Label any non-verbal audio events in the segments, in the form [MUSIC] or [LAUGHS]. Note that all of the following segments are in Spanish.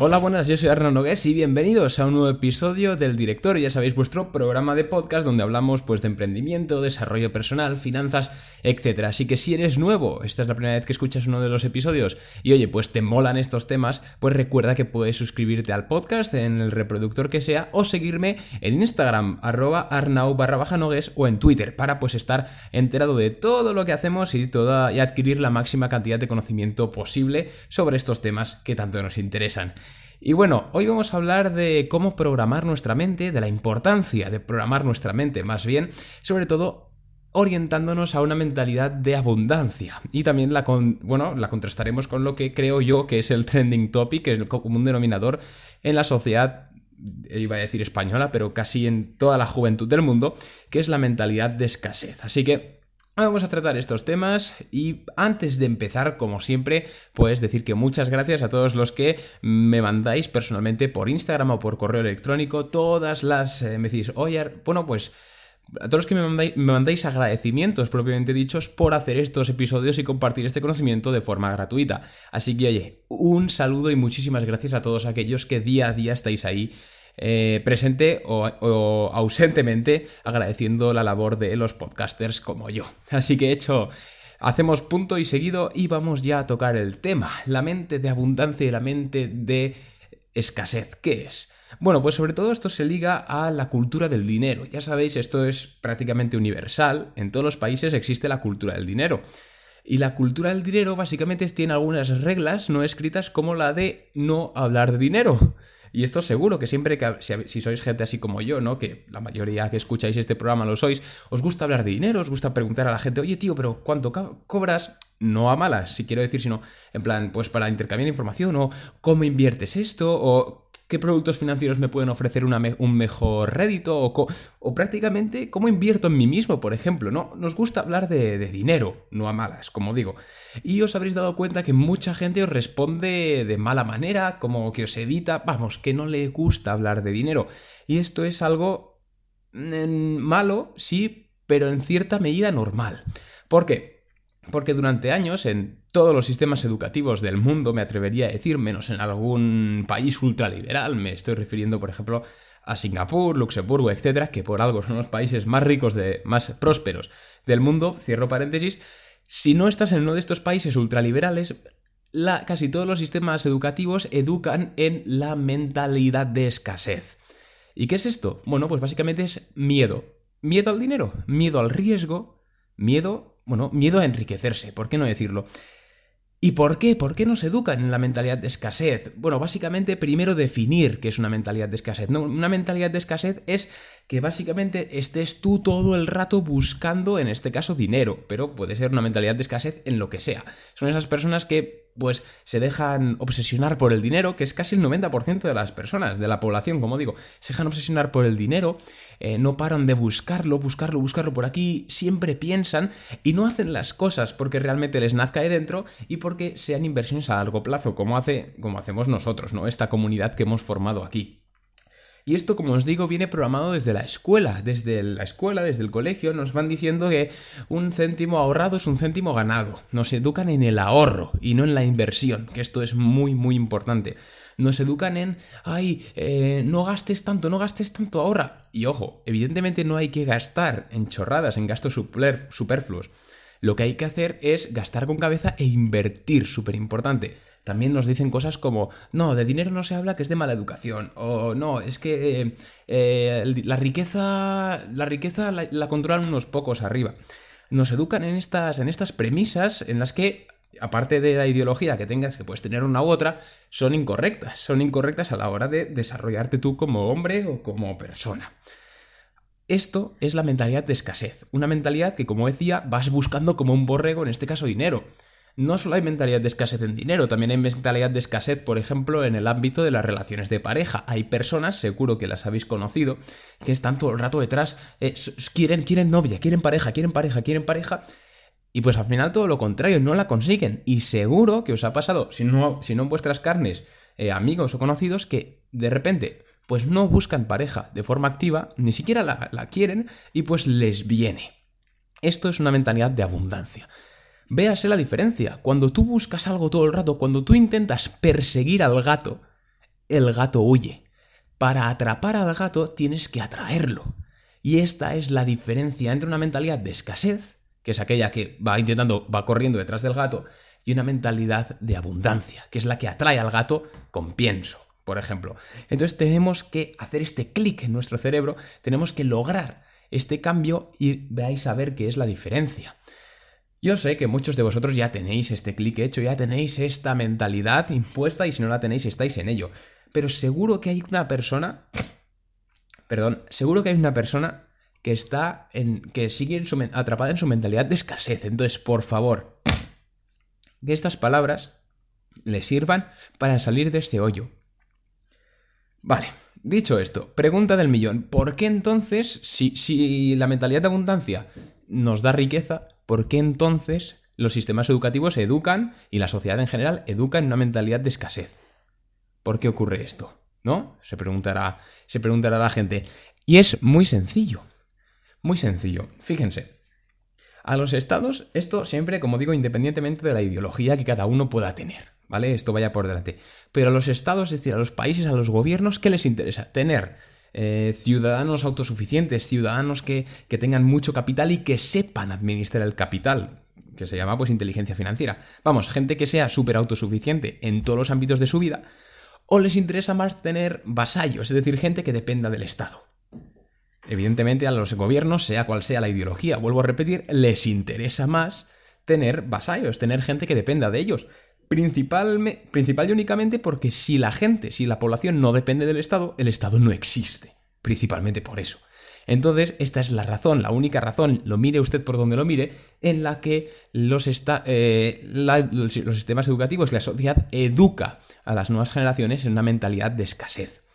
Hola, buenas, yo soy Arnaud Nogués y bienvenidos a un nuevo episodio del Director, ya sabéis, vuestro programa de podcast donde hablamos pues de emprendimiento, desarrollo personal, finanzas, etc. Así que si eres nuevo, esta es la primera vez que escuchas uno de los episodios y oye, pues te molan estos temas, pues recuerda que puedes suscribirte al podcast en el reproductor que sea o seguirme en Instagram, arroba arnau barra baja nogues o en Twitter para pues estar enterado de todo lo que hacemos y, toda, y adquirir la máxima cantidad de conocimiento posible sobre estos temas que tanto nos interesan. Y bueno, hoy vamos a hablar de cómo programar nuestra mente, de la importancia de programar nuestra mente, más bien, sobre todo orientándonos a una mentalidad de abundancia. Y también la, bueno, la contrastaremos con lo que creo yo que es el trending topic, que es el común denominador en la sociedad iba a decir española, pero casi en toda la juventud del mundo, que es la mentalidad de escasez. Así que Vamos a tratar estos temas y antes de empezar, como siempre, pues decir que muchas gracias a todos los que me mandáis personalmente por Instagram o por correo electrónico todas las... Eh, me decís, oye, bueno, pues a todos los que me mandáis, me mandáis, agradecimientos propiamente dichos por hacer estos episodios y compartir este conocimiento de forma gratuita. Así que oye, un saludo y muchísimas gracias a todos aquellos que día a día estáis ahí eh, presente o, ausentemente agradeciendo la labor de los podcasters como yo. Así que hecho, hacemos punto y seguido y vamos ya a tocar el tema, la mente de abundancia y la mente de escasez. ¿Qué es? Bueno, pues sobre todo esto se liga a la cultura del dinero. Ya sabéis, esto es prácticamente universal. En todos los países existe la cultura del dinero. Y la cultura del dinero básicamente tiene algunas reglas no escritas como la de no hablar de dinero. Y esto seguro que siempre que, si, sois gente así como yo, ¿no? Que la mayoría que escucháis este programa lo sois, os gusta hablar de dinero, os gusta preguntar a la gente, oye tío, pero ¿cuánto cobras? No a malas, si quiero decir, sino en plan, pues para intercambiar información o cómo inviertes esto o qué productos financieros me pueden ofrecer un mejor rédito o, prácticamente cómo invierto en mí mismo, por ejemplo. ¿no? Nos gusta hablar de, dinero, no a malas, como digo. Y os habréis dado cuenta que mucha gente os responde de mala manera, como que os evita, vamos, que no le gusta hablar de dinero. Y esto es algo mm, malo, sí, pero en cierta medida normal. ¿Por qué? Porque durante años en todos los sistemas educativos del mundo, me atrevería a decir, menos en algún país ultraliberal, me estoy refiriendo, por ejemplo, a Singapur, Luxemburgo, etcétera, que por algo son los países más ricos, de, más prósperos del mundo, cierro paréntesis, si no estás en uno de estos países ultraliberales, la, casi todos los sistemas educativos educan en la mentalidad de escasez. ¿Y qué es esto? Bueno, pues básicamente es miedo. Miedo al dinero, miedo al riesgo, miedo, bueno, miedo a enriquecerse, ¿por qué no decirlo? ¿Y por qué? ¿Por qué nos educan en la mentalidad de escasez? Bueno, básicamente primero definir qué es una mentalidad de escasez. No, una mentalidad de escasez es que básicamente estés tú todo el rato buscando, en este caso, dinero, pero puede ser una mentalidad de escasez en lo que sea. Son esas personas que pues se dejan obsesionar por el dinero, que es casi el 90% de las personas, de la población, como digo, se dejan obsesionar por el dinero, eh, no paran de buscarlo, buscarlo, buscarlo por aquí, siempre piensan y no hacen las cosas porque realmente les nazca de dentro y porque sean inversiones a largo plazo, como, hace, como hacemos nosotros, ¿no? Esta comunidad que hemos formado aquí. Y esto, como os digo, viene programado desde la escuela. Desde la escuela, desde el colegio, nos van diciendo que un céntimo ahorrado es un céntimo ganado. Nos educan en el ahorro y no en la inversión, que esto es muy, muy importante. Nos educan en, ay, eh, no gastes tanto, no gastes tanto, ahorra. Y ojo, evidentemente no hay que gastar en chorradas, en gastos superfluos. Lo que hay que hacer es gastar con cabeza e invertir, súper importante también nos dicen cosas como, no, de dinero no se habla que es de mala educación, o no, es que eh, la riqueza, la, riqueza la, controlan unos pocos arriba. Nos educan en estas, en estas premisas en las que, aparte de la ideología que tengas, que puedes tener una u otra, son incorrectas, son incorrectas a la hora de desarrollarte tú como hombre o como persona. Esto es la mentalidad de escasez, una mentalidad que, como decía, vas buscando como un borrego, en este caso dinero no solo hay mentalidad de escasez en dinero, también hay mentalidad de escasez, por ejemplo, en el ámbito de las relaciones de pareja. Hay personas, seguro que las habéis conocido, que están todo el rato detrás, eh, quieren, quieren novia, quieren pareja, quieren pareja, quieren pareja. Y pues al final todo lo contrario, no la consiguen. Y seguro que os ha pasado, si no, si no en vuestras carnes, eh, amigos o conocidos, que de repente pues no buscan pareja de forma activa, ni siquiera la, la quieren y pues les viene. Esto es una mentalidad de abundancia. Véase la diferencia. Cuando tú buscas algo todo el rato, cuando tú intentas perseguir al gato, el gato huye. Para atrapar al gato tienes que atraerlo. Y esta es la diferencia entre una mentalidad de escasez, que es aquella que va intentando, va corriendo detrás del gato, y una mentalidad de abundancia, que es la que atrae al gato con pienso, por ejemplo. Entonces tenemos que hacer este clic en nuestro cerebro, tenemos que lograr este cambio y veáis a ver qué es la diferencia. Yo sé que muchos de vosotros ya tenéis este clic hecho, ya tenéis esta mentalidad impuesta y si no la tenéis estáis en ello. Pero seguro que hay una persona, perdón, seguro que hay una persona que está en, que sigue atrapada en su mentalidad de escasez. Entonces, por favor, que estas palabras le sirvan para salir de este hoyo. Vale, dicho esto, pregunta del millón. ¿Por qué entonces, si, si la mentalidad de abundancia nos da riqueza, ¿por qué entonces los sistemas educativos educan y la sociedad en general educa en una mentalidad de escasez? ¿Por qué ocurre esto? ¿No? Se preguntará, se preguntará la gente. Y es muy sencillo. Muy sencillo. Fíjense. A los estados, esto siempre, como digo, independientemente de la ideología que cada uno pueda tener, ¿vale? Esto vaya por delante. Pero a los estados, es decir, a los países, a los gobiernos, ¿qué les interesa? Tener eh, ciudadanos autosuficientes, ciudadanos que, que tengan mucho capital y que sepan administrar el capital, que se llama pues inteligencia financiera. Vamos, gente que sea súper autosuficiente en todos los ámbitos de su vida, o les interesa más tener vasallos, es decir, gente que dependa del Estado. Evidentemente a los gobiernos, sea cual sea la ideología, vuelvo a repetir, les interesa más tener vasallos, tener gente que dependa de ellos. Principal, principal y únicamente porque si la gente, si la población no depende del Estado, el Estado no existe. Principalmente por eso. Entonces, esta es la razón, la única razón, lo mire usted por donde lo mire, en la que los, eh, los sistemas educativos, la sociedad educa a las nuevas generaciones en una mentalidad de escasez.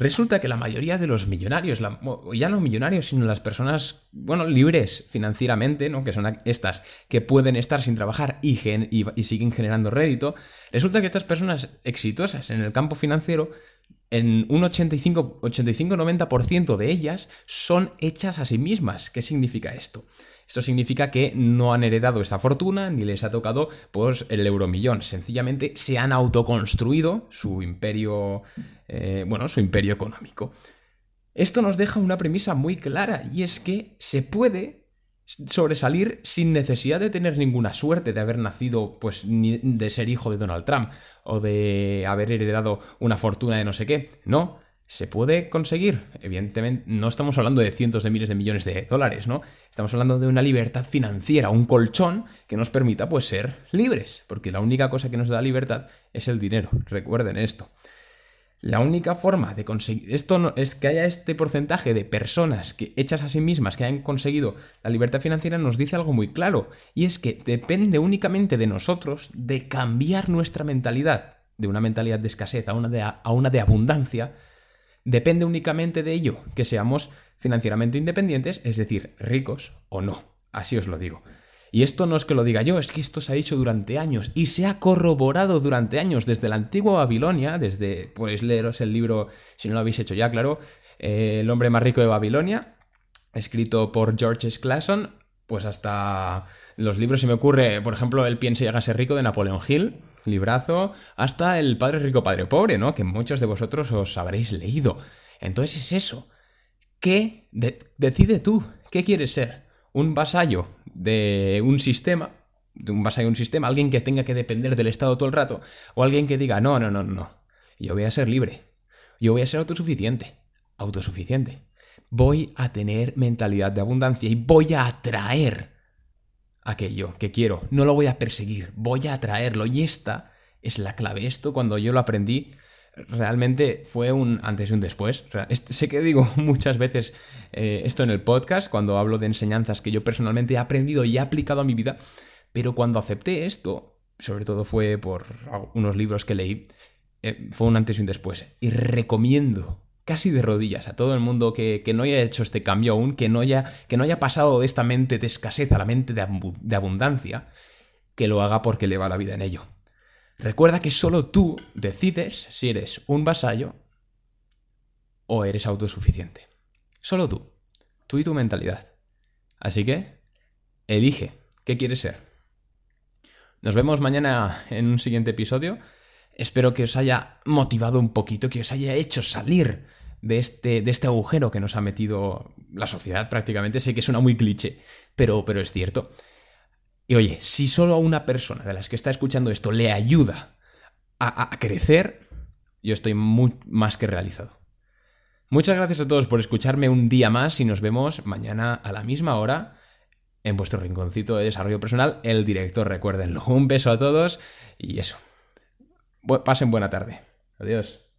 Resulta que la mayoría de los millonarios, ya no millonarios, sino las personas, bueno, libres financieramente, ¿no? que son estas que pueden estar sin trabajar y, y siguen generando rédito, resulta que estas personas exitosas en el campo financiero en un 85-90% de ellas son hechas a sí mismas. ¿Qué significa esto? Esto significa que no han heredado esa fortuna ni les ha tocado pues, el euromillón. Sencillamente se han autoconstruido su imperio, eh, bueno, su imperio económico. Esto nos deja una premisa muy clara y es que se puede sobresalir sin necesidad de tener ninguna suerte de haber nacido, pues, de ser hijo de Donald Trump o de haber heredado una fortuna de no sé qué. No, se puede conseguir. Evidentemente, no estamos hablando de cientos de miles de millones de dólares, ¿no? Estamos hablando de una libertad financiera, un colchón que nos permita, pues, ser libres, porque la única cosa que nos da libertad es el dinero. Recuerden esto. La única forma de conseguir esto es que haya este porcentaje de personas que hechas a sí mismas que hayan conseguido la libertad financiera nos dice algo muy claro y es que depende únicamente de nosotros de cambiar nuestra mentalidad de una mentalidad de escasez a una de, a una de abundancia depende únicamente de ello que seamos financieramente independientes, es decir, ricos o no. Así os lo digo. Y esto no es que lo diga yo, es que esto se ha dicho durante años y se ha corroborado durante años desde la antigua Babilonia, desde, pues leeros el libro, si no lo habéis hecho ya, claro, eh, El hombre más rico de Babilonia, escrito por George S. Clason, pues hasta los libros se me ocurre, por ejemplo, El piense y hágase rico de Napoleón Hill, librazo, hasta El padre rico, padre pobre, ¿no? Que muchos de vosotros os habréis leído. Entonces es eso. ¿Qué? decide tú. ¿Qué quieres ser? ¿Un vasallo de un sistema, de un base de un sistema, alguien que tenga que depender del Estado todo el rato, o alguien que diga, no, no, no, no, yo voy a ser libre, yo voy a ser autosuficiente, autosuficiente, voy a tener mentalidad de abundancia y voy a atraer aquello que quiero, no lo voy a perseguir, voy a atraerlo y esta es la clave. Esto cuando yo lo aprendí realmente fue un antes y un después. Sé que digo [LAUGHS] muchas veces eh, esto en el podcast, cuando hablo de enseñanzas que yo personalmente he aprendido y he aplicado a mi vida, pero cuando acepté esto, sobre todo fue por unos libros que leí, eh, fue un antes y un después. Y recomiendo casi de rodillas a todo el mundo que, no haya hecho este cambio aún, que no, haya, que no haya pasado de esta mente de escasez a la mente de abundancia, que lo haga porque le va la vida en ello. Recuerda que solo tú decides si eres un vasallo o eres autosuficiente. Solo tú. Tú y tu mentalidad. Así que, elige qué quieres ser. Nos vemos mañana en un siguiente episodio. Espero que os haya motivado un poquito, que os haya hecho salir de este, de este agujero que nos ha metido la sociedad prácticamente. Sé que suena muy cliché, pero, pero es cierto. Y oye, si solo a una persona de las que está escuchando esto le ayuda a, a crecer, yo estoy más que realizado. Muchas gracias a todos por escucharme un día más y nos vemos mañana a la misma hora en vuestro rinconcito de desarrollo personal, el director, recuérdenlo. Un beso a todos y eso. Pasen buena tarde. Adiós.